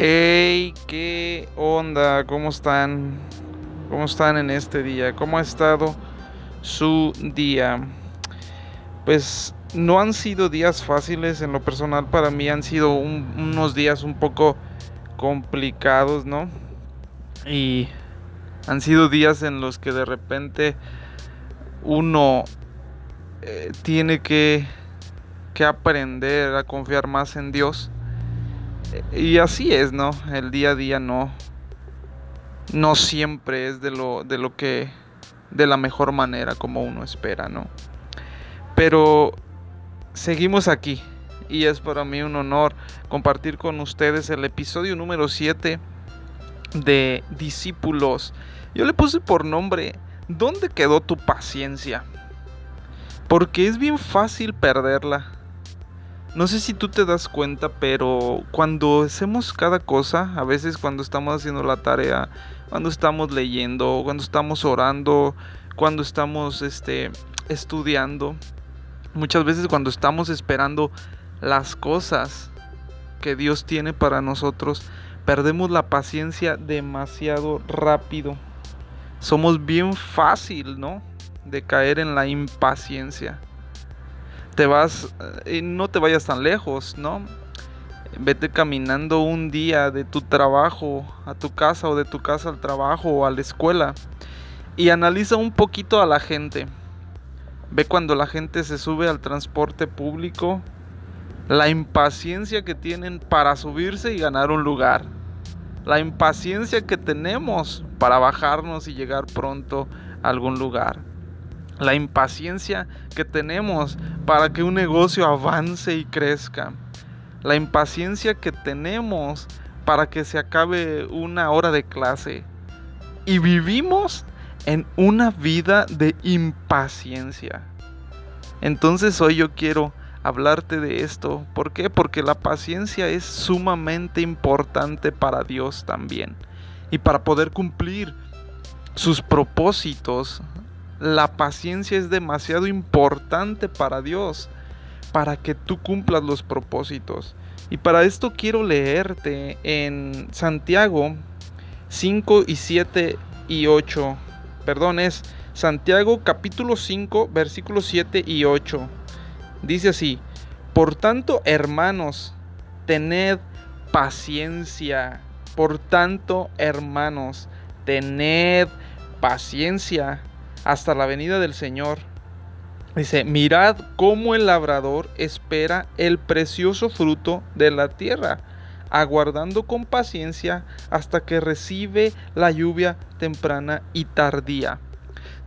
Hey, ¿qué onda? ¿Cómo están? ¿Cómo están en este día? ¿Cómo ha estado su día? Pues no han sido días fáciles en lo personal para mí, han sido unos días un poco complicados, ¿no? Y han sido días en los que de repente uno eh, tiene que, que aprender a confiar más en Dios y así es, ¿no? El día a día no no siempre es de lo de lo que de la mejor manera como uno espera, ¿no? Pero seguimos aquí y es para mí un honor compartir con ustedes el episodio número 7 de Discípulos. Yo le puse por nombre ¿Dónde quedó tu paciencia? Porque es bien fácil perderla no sé si tú te das cuenta, pero cuando hacemos cada cosa, a veces cuando estamos haciendo la tarea, cuando estamos leyendo, cuando estamos orando, cuando estamos este, estudiando, muchas veces cuando estamos esperando las cosas que Dios tiene para nosotros, perdemos la paciencia demasiado rápido. Somos bien fácil, ¿no? De caer en la impaciencia te vas y no te vayas tan lejos, ¿no? Vete caminando un día de tu trabajo a tu casa o de tu casa al trabajo o a la escuela y analiza un poquito a la gente. Ve cuando la gente se sube al transporte público, la impaciencia que tienen para subirse y ganar un lugar. La impaciencia que tenemos para bajarnos y llegar pronto a algún lugar la impaciencia que tenemos para que un negocio avance y crezca, la impaciencia que tenemos para que se acabe una hora de clase. Y vivimos en una vida de impaciencia. Entonces hoy yo quiero hablarte de esto. ¿Por qué? Porque la paciencia es sumamente importante para Dios también. Y para poder cumplir sus propósitos la paciencia es demasiado importante para Dios, para que tú cumplas los propósitos. Y para esto quiero leerte en Santiago 5 y 7 y 8. Perdón, es Santiago capítulo 5 versículos 7 y 8. Dice así, por tanto hermanos, tened paciencia. Por tanto hermanos, tened paciencia hasta la venida del Señor. Dice, mirad cómo el labrador espera el precioso fruto de la tierra, aguardando con paciencia hasta que recibe la lluvia temprana y tardía.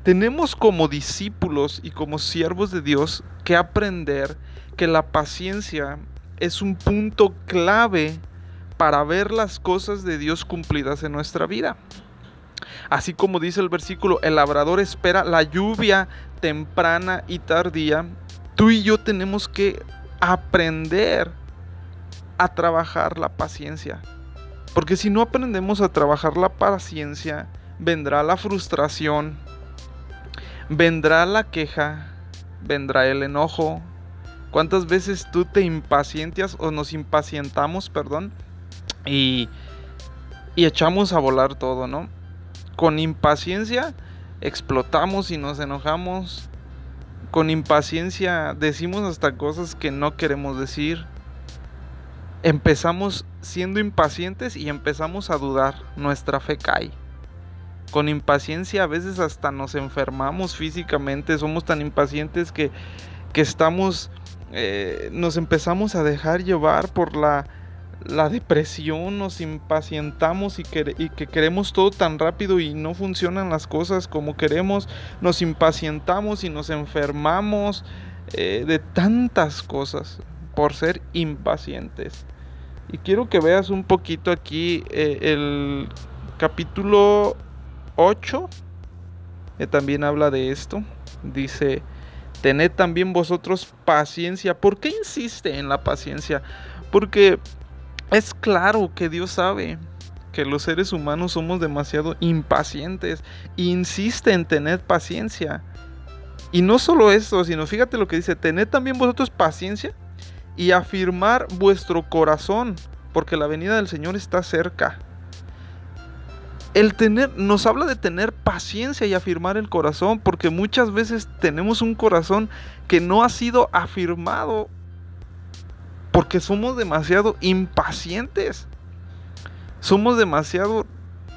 Tenemos como discípulos y como siervos de Dios que aprender que la paciencia es un punto clave para ver las cosas de Dios cumplidas en nuestra vida. Así como dice el versículo, el labrador espera la lluvia temprana y tardía. Tú y yo tenemos que aprender a trabajar la paciencia. Porque si no aprendemos a trabajar la paciencia, vendrá la frustración, vendrá la queja, vendrá el enojo. ¿Cuántas veces tú te impacientas o nos impacientamos, perdón, y, y echamos a volar todo, ¿no? Con impaciencia explotamos y nos enojamos. Con impaciencia decimos hasta cosas que no queremos decir. Empezamos siendo impacientes y empezamos a dudar. Nuestra fe cae. Con impaciencia a veces hasta nos enfermamos físicamente. Somos tan impacientes que, que estamos... Eh, nos empezamos a dejar llevar por la la depresión, nos impacientamos y que, queremos todo tan rápido y no funcionan las cosas como queremos, nos impacientamos y nos enfermamos eh, de tantas cosas por ser impacientes. Y quiero que veas un poquito aquí eh, el capítulo 8, que también habla de esto. Dice, tened también vosotros paciencia. ¿Por qué insiste en la paciencia? Porque es claro que Dios sabe que los seres humanos somos demasiado impacientes. Insiste en tener paciencia. Y no solo eso, sino fíjate lo que dice, tened también vosotros paciencia y afirmar vuestro corazón, porque la venida del Señor está cerca. El tener nos habla de tener paciencia y afirmar el corazón, porque muchas veces tenemos un corazón que no ha sido afirmado porque somos demasiado impacientes. Somos demasiado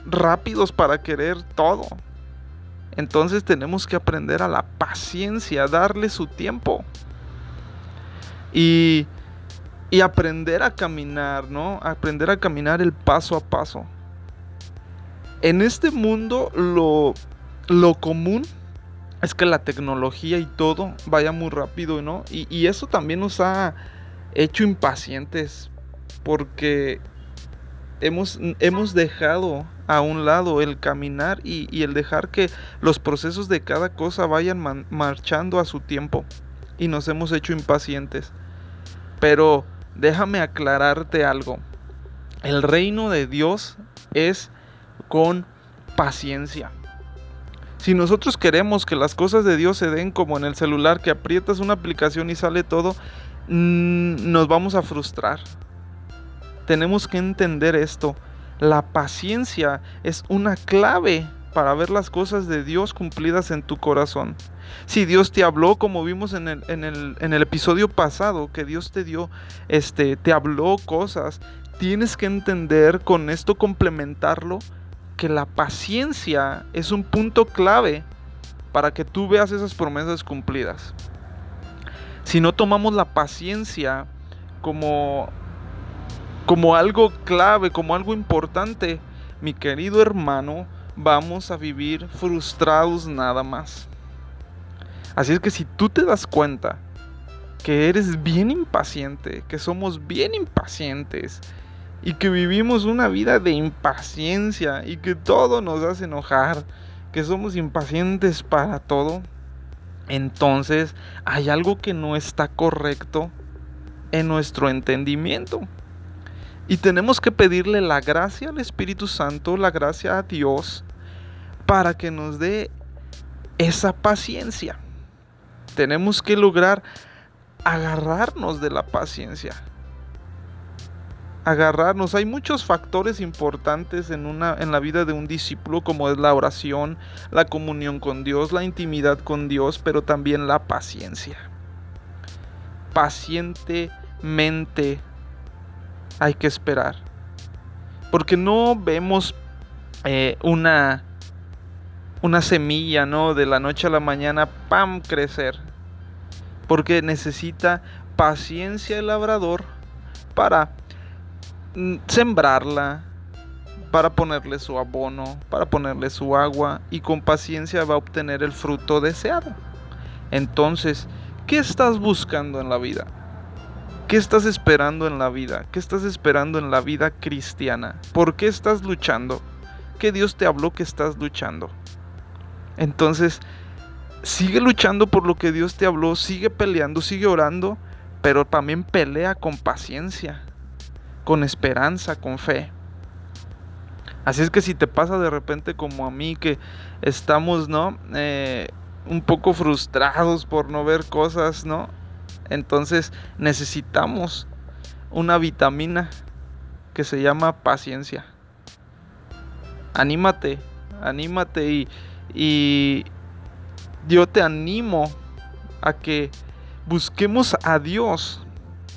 rápidos para querer todo. Entonces tenemos que aprender a la paciencia, darle su tiempo. Y, y aprender a caminar, ¿no? Aprender a caminar el paso a paso. En este mundo lo, lo común es que la tecnología y todo vaya muy rápido, ¿no? Y, y eso también nos ha hecho impacientes porque hemos, hemos dejado a un lado el caminar y, el dejar que los procesos de cada cosa vayan marchando a su tiempo y nos hemos hecho impacientes. Pero déjame aclararte algo. El reino de Dios es con paciencia. Si nosotros queremos que las cosas de Dios se den como en el celular, que aprietas una aplicación y sale todo, nos vamos a frustrar. Tenemos que entender esto. La paciencia es una clave para ver las cosas de Dios cumplidas en tu corazón. Si Dios te habló, como vimos en el, en el, episodio pasado, que Dios te dio, este, te habló cosas, tienes que entender con esto complementarlo, que la paciencia es un punto clave para que tú veas esas promesas cumplidas. Si no tomamos la paciencia como como algo clave, como algo importante, mi querido hermano, vamos a vivir frustrados nada más. Así es que si tú te das cuenta que eres bien impaciente, que somos bien impacientes y que vivimos una vida de impaciencia y que todo nos hace enojar, que somos impacientes para todo, entonces hay algo que no está correcto en nuestro entendimiento. Y tenemos que pedirle la gracia al Espíritu Santo, la gracia a Dios, para que nos dé esa paciencia. Tenemos que lograr agarrarnos de la paciencia. Agarrarnos. Hay muchos factores importantes en, una, en la vida de un discípulo, como es la oración, la comunión con Dios, la intimidad con Dios, pero también la paciencia. Pacientemente hay que esperar. Porque no vemos eh, una, una semilla, ¿no? De la noche a la mañana, ¡pam! crecer. Porque necesita paciencia el labrador para sembrarla, para ponerle su abono, para ponerle su agua y con paciencia va a obtener el fruto deseado. Entonces, ¿qué estás buscando en la vida? ¿Qué estás esperando en la vida? ¿Qué estás esperando en la vida cristiana? ¿Por qué estás luchando? ¿Qué Dios te habló que estás luchando? Entonces, sigue luchando por lo que Dios te habló, sigue peleando, sigue orando, pero también pelea con paciencia, con esperanza, con fe. Así es que si te pasa de repente como a mí que estamos, ¿no? Eh, un poco frustrados por no ver cosas, ¿no? Entonces necesitamos una vitamina que se llama paciencia. Anímate, anímate y, y yo te animo a que busquemos a Dios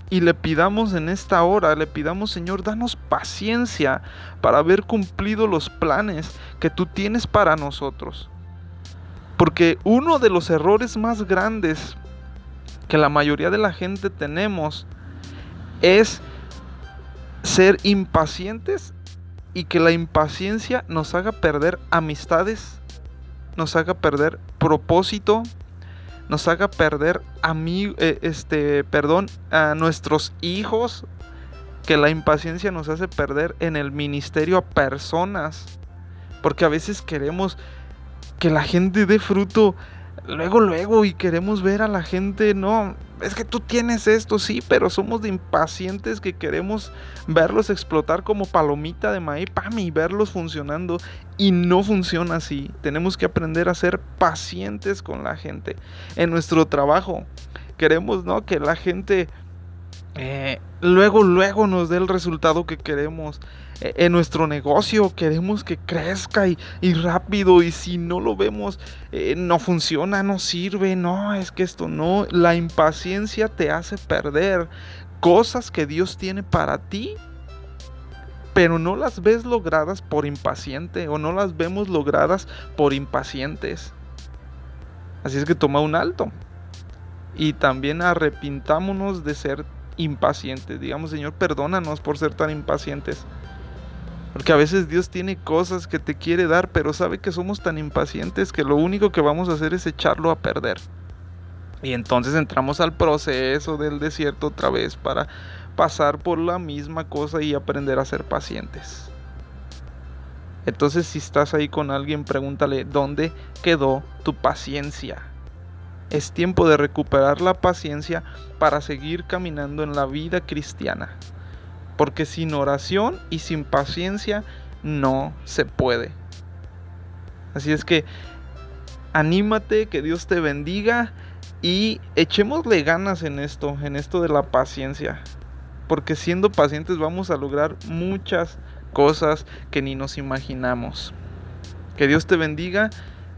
y le pidamos en esta hora, le pidamos Señor, danos paciencia para haber cumplido los planes que tú tienes para nosotros. Porque uno de los errores más grandes que la mayoría de la gente tenemos es ser impacientes y que la impaciencia nos haga perder amistades, nos haga perder propósito, nos haga perder a mí, eh, este, perdón, a nuestros hijos, que la impaciencia nos hace perder en el ministerio a personas, porque a veces queremos que la gente dé fruto luego, luego, y queremos ver a la gente, no, es que tú tienes esto, sí, pero somos de impacientes que queremos verlos explotar como palomita de maíz, pam, y verlos funcionando, y no funciona así. Tenemos que aprender a ser pacientes con la gente. En nuestro trabajo, queremos, ¿no? Que la gente eh, luego, luego nos dé el resultado que queremos. Eh, en nuestro negocio queremos que crezca y, rápido y si no lo vemos eh, no funciona, no sirve, no, es que esto no, la impaciencia te hace perder cosas que Dios tiene para ti, pero no las ves logradas por impaciente o no las vemos logradas por impacientes. Así es que toma un alto. Y también arrepintámonos de ser impacientes. Digamos, Señor, perdónanos por ser tan impacientes. Porque a veces Dios tiene cosas que te quiere dar, pero sabe que somos tan impacientes que lo único que vamos a hacer es echarlo a perder. Y entonces entramos al proceso del desierto otra vez para pasar por la misma cosa y aprender a ser pacientes. Entonces si estás ahí con alguien, pregúntale, ¿dónde quedó tu paciencia? Es tiempo de recuperar la paciencia para seguir caminando en la vida cristiana. Porque sin oración y sin paciencia no se puede. Así es que anímate, que Dios te bendiga y echémosle ganas en esto, en esto de la paciencia. Porque siendo pacientes vamos a lograr muchas cosas que ni nos imaginamos. Que Dios te bendiga.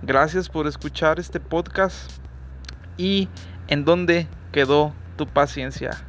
Gracias por escuchar este podcast y en dónde quedó tu paciencia